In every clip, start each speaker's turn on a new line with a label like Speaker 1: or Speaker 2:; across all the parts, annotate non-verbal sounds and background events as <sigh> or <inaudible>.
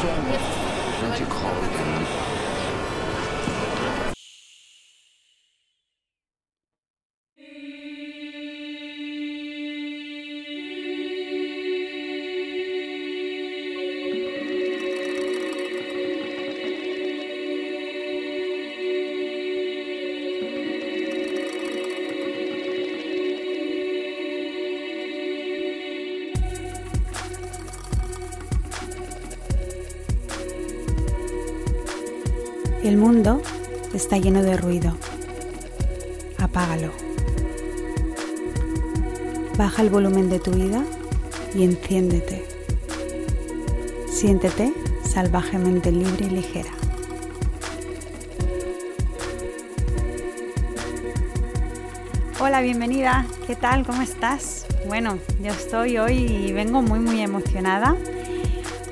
Speaker 1: James.
Speaker 2: El mundo está lleno de ruido. Apágalo. Baja el volumen de tu vida y enciéndete. Siéntete salvajemente libre y ligera. Hola, bienvenida. ¿Qué tal? ¿Cómo estás? Bueno, yo estoy hoy y vengo muy muy emocionada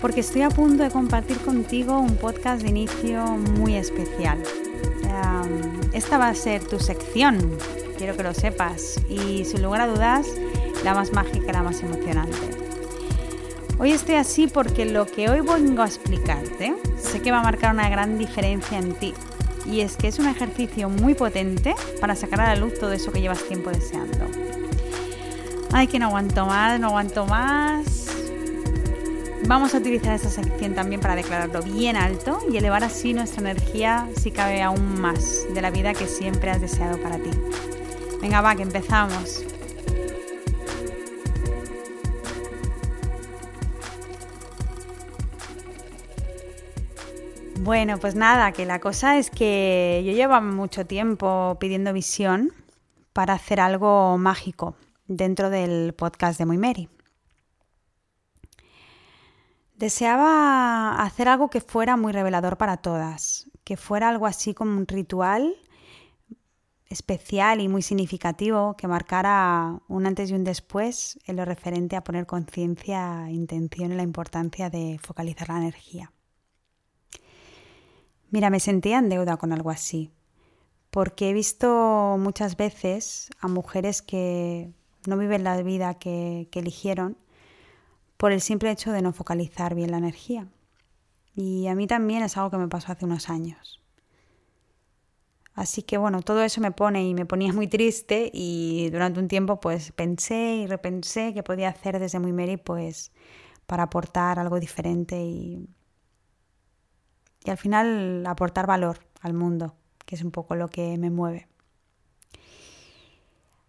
Speaker 2: porque estoy a punto de compartir contigo un podcast de inicio muy especial. Esta va a ser tu sección, quiero que lo sepas, y sin lugar a dudas, la más mágica, la más emocionante. Hoy estoy así porque lo que hoy vengo a explicarte sé que va a marcar una gran diferencia en ti. Y es que es un ejercicio muy potente para sacar a la luz todo eso que llevas tiempo deseando. Ay, que no aguanto más, no aguanto más. Vamos a utilizar esta sección también para declararlo bien alto y elevar así nuestra energía si cabe aún más de la vida que siempre has deseado para ti. Venga, va, que empezamos. Bueno, pues nada, que la cosa es que yo llevo mucho tiempo pidiendo visión para hacer algo mágico dentro del podcast de Muy Mary. Deseaba hacer algo que fuera muy revelador para todas, que fuera algo así como un ritual especial y muy significativo que marcara un antes y un después en lo referente a poner conciencia, intención en la importancia de focalizar la energía. Mira, me sentía en deuda con algo así, porque he visto muchas veces a mujeres que no viven la vida que, que eligieron por el simple hecho de no focalizar bien la energía. Y a mí también es algo que me pasó hace unos años. Así que bueno, todo eso me pone y me ponía muy triste y durante un tiempo pues pensé y repensé qué podía hacer desde muy Mary pues para aportar algo diferente y, y al final aportar valor al mundo, que es un poco lo que me mueve.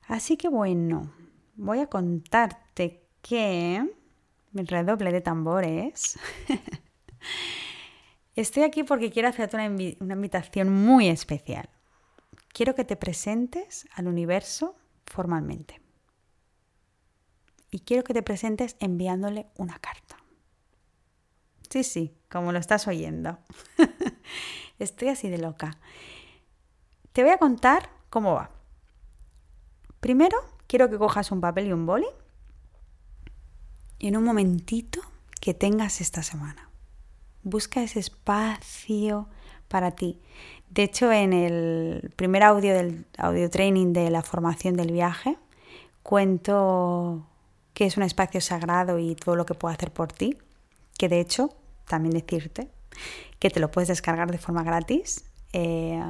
Speaker 2: Así que bueno, voy a contarte que redoble de tambores. <laughs> Estoy aquí porque quiero hacerte una, una, invitación muy especial. Quiero que te presentes al universo formalmente. Y quiero que te presentes enviándole una carta. Sí, sí, como lo estás oyendo. <laughs> Estoy así de loca. Te voy a contar cómo va. Primero, quiero que cojas un papel y un boli en un momentito que tengas esta semana. Busca ese espacio para ti. De hecho, en el primer audio del audio training de la formación del viaje, cuento que es un espacio sagrado y todo lo que puedo hacer por ti. Que de hecho, también decirte que te lo puedes descargar de forma gratis eh,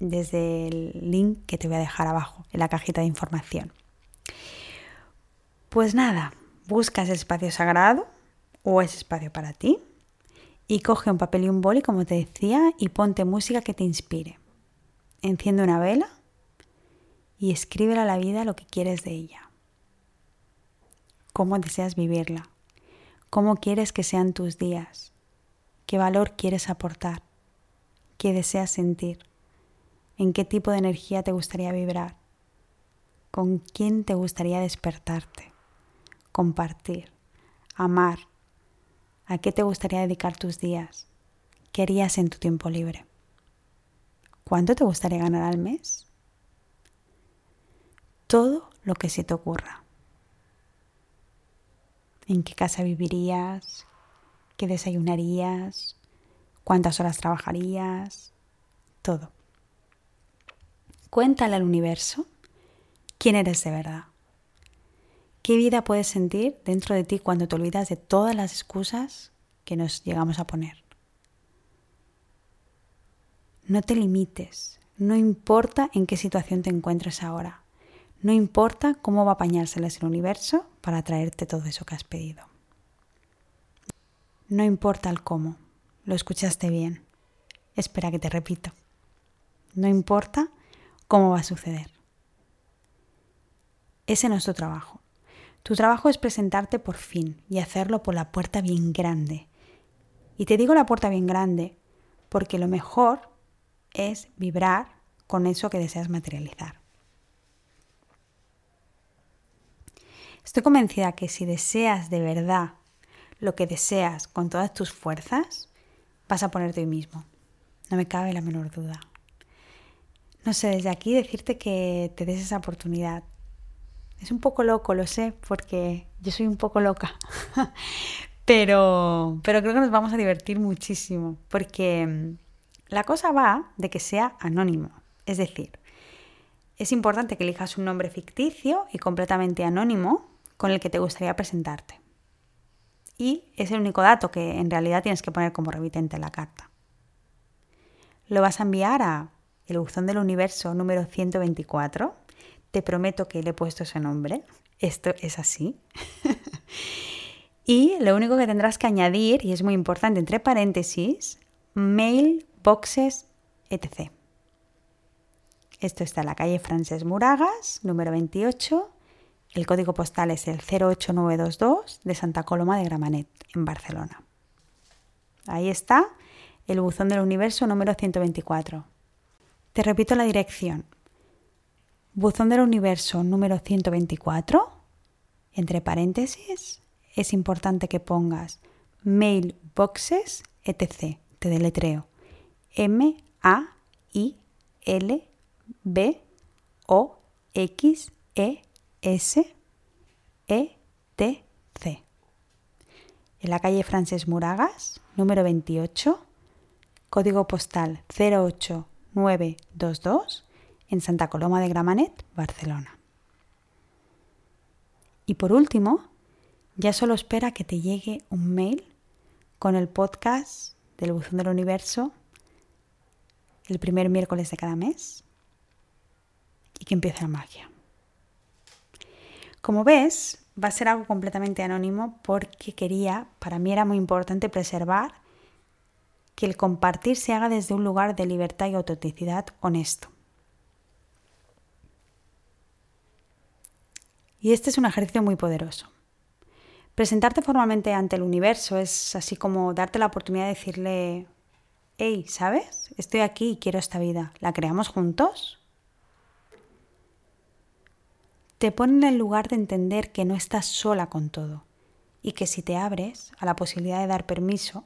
Speaker 2: desde el link que te voy a dejar abajo en la cajita de información. Pues nada, busca ese espacio sagrado o ese espacio para ti y coge un papel y un boli, como te decía, y ponte música que te inspire. Enciende una vela y escríbele a la vida lo que quieres de ella. Cómo deseas vivirla. Cómo quieres que sean tus días. Qué valor quieres aportar. Qué deseas sentir. En qué tipo de energía te gustaría vibrar. Con quién te gustaría despertarte compartir, amar. ¿A qué te gustaría dedicar tus días? ¿Qué harías en tu tiempo libre? ¿Cuánto te gustaría ganar al mes? Todo lo que se te ocurra. ¿En qué casa vivirías? ¿Qué desayunarías? ¿Cuántas horas trabajarías? Todo. Cuéntale al universo quién eres de verdad. ¿Qué vida puedes sentir dentro de ti cuando te olvidas de todas las excusas que nos llegamos a poner. No te limites, no importa en qué situación te encuentres ahora, no importa cómo va a apañárselas el universo para traerte todo eso que has pedido. No importa el cómo, lo escuchaste bien. Espera que te repito. No importa cómo va a suceder. Ese no es tu trabajo. Tu trabajo es presentarte por fin y hacerlo por la puerta bien grande. Y te digo la puerta bien grande porque lo mejor es vibrar con eso que deseas materializar. Estoy convencida que si deseas de verdad lo que deseas con todas tus fuerzas, vas a ponerte hoy mismo. No me cabe la menor duda. No sé, desde aquí decirte que te des esa oportunidad. Es un poco loco, lo sé, porque yo soy un poco loca. <laughs> pero, pero creo que nos vamos a divertir muchísimo, porque mm, la cosa va de que sea anónimo. Es decir, es importante que elijas un nombre ficticio y completamente anónimo con el que te gustaría presentarte. Y es el único dato que en realidad tienes que poner como remitente en la carta. Lo vas a enviar a el buzón del universo número 124. Te prometo que le he puesto ese nombre. Esto es así. <laughs> y lo único que tendrás que añadir, y es muy importante, entre paréntesis, mail boxes, etc. Esto está en la calle Frances Muragas, número 28. El código postal es el 08922 de Santa Coloma de Gramanet, en Barcelona. Ahí está el buzón del universo número 124. Te repito la dirección. Buzón del universo número 124. Entre paréntesis, es importante que pongas mailboxes, etc. Te deletreo. M A I L B O X E S E T C. En la calle Frances Muragas, número 28, código postal 08922, en Santa Coloma de Gramanet, Barcelona. Y por último, ya solo espera que te llegue un mail con el podcast del Buzón del Universo el primer miércoles de cada mes y que empiece la magia. Como ves, va a ser algo completamente anónimo porque quería, para mí era muy importante preservar que el compartir se haga desde un lugar de libertad y autenticidad honesto. Y este es un ejercicio muy poderoso. Presentarte formalmente ante el universo es así como darte la oportunidad de decirle, hey, ¿sabes? Estoy aquí y quiero esta vida. ¿La creamos juntos? Te pone en el lugar de entender que no estás sola con todo y que si te abres a la posibilidad de dar permiso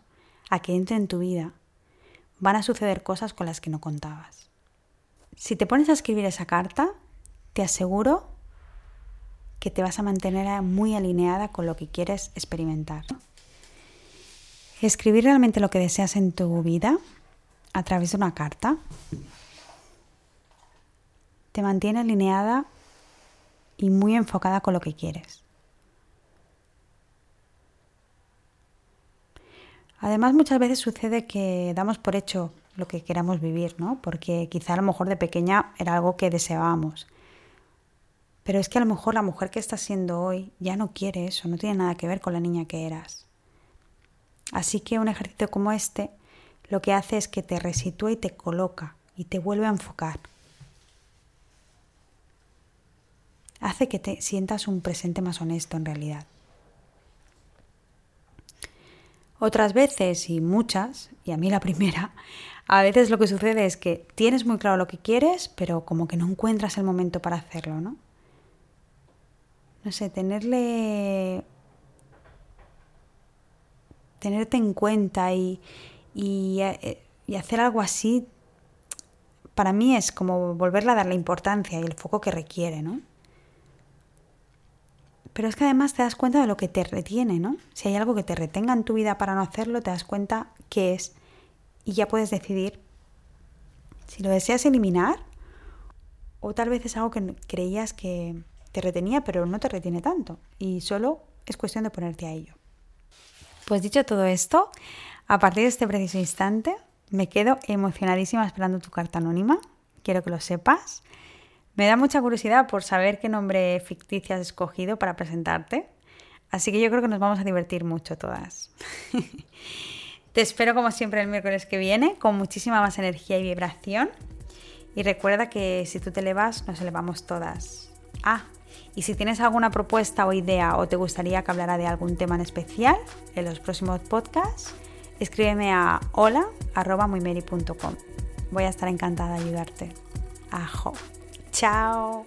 Speaker 2: a que entre en tu vida, van a suceder cosas con las que no contabas. Si te pones a escribir esa carta, te aseguro que te vas a mantener muy alineada con lo que quieres experimentar. Escribir realmente lo que deseas en tu vida a través de una carta te mantiene alineada y muy enfocada con lo que quieres. Además, muchas veces sucede que damos por hecho lo que queramos vivir, ¿no? Porque quizá a lo mejor de pequeña era algo que deseábamos. Pero es que a lo mejor la mujer que estás siendo hoy ya no quiere eso, no tiene nada que ver con la niña que eras. Así que un ejercicio como este lo que hace es que te resitúa y te coloca y te vuelve a enfocar. Hace que te sientas un presente más honesto en realidad. Otras veces, y muchas, y a mí la primera, a veces lo que sucede es que tienes muy claro lo que quieres, pero como que no encuentras el momento para hacerlo, ¿no? No sé, tenerle tenerte en cuenta y, eh, y, hacer algo así, para mí es como volverle a dar la importancia y el foco que requiere, ¿no? Pero es que además te das cuenta de lo que te retiene, ¿no? Si hay algo que te retenga en tu vida para no hacerlo, te das cuenta qué es y ya puedes decidir si lo deseas eliminar o tal vez es algo que creías que te retenía pero no te retiene tanto y solo es cuestión de ponerte a ello. Pues dicho todo esto, a partir de este preciso instante, me quedo emocionadísima esperando tu carta anónima. Quiero que lo sepas. Me da mucha curiosidad por saber qué nombre ficticio has escogido para presentarte. Así que yo creo que nos vamos a divertir mucho todas. <laughs> Te espero como siempre el miércoles que viene con muchísima más energía y vibración. Y recuerda que si tú te elevas, nos elevamos todas. Ah, y si tienes alguna propuesta o idea o te gustaría que hablara de algún tema en especial en los próximos podcasts, escríbeme a hola.muymeri.com. Voy a estar encantada de ayudarte. Ajo. Chao.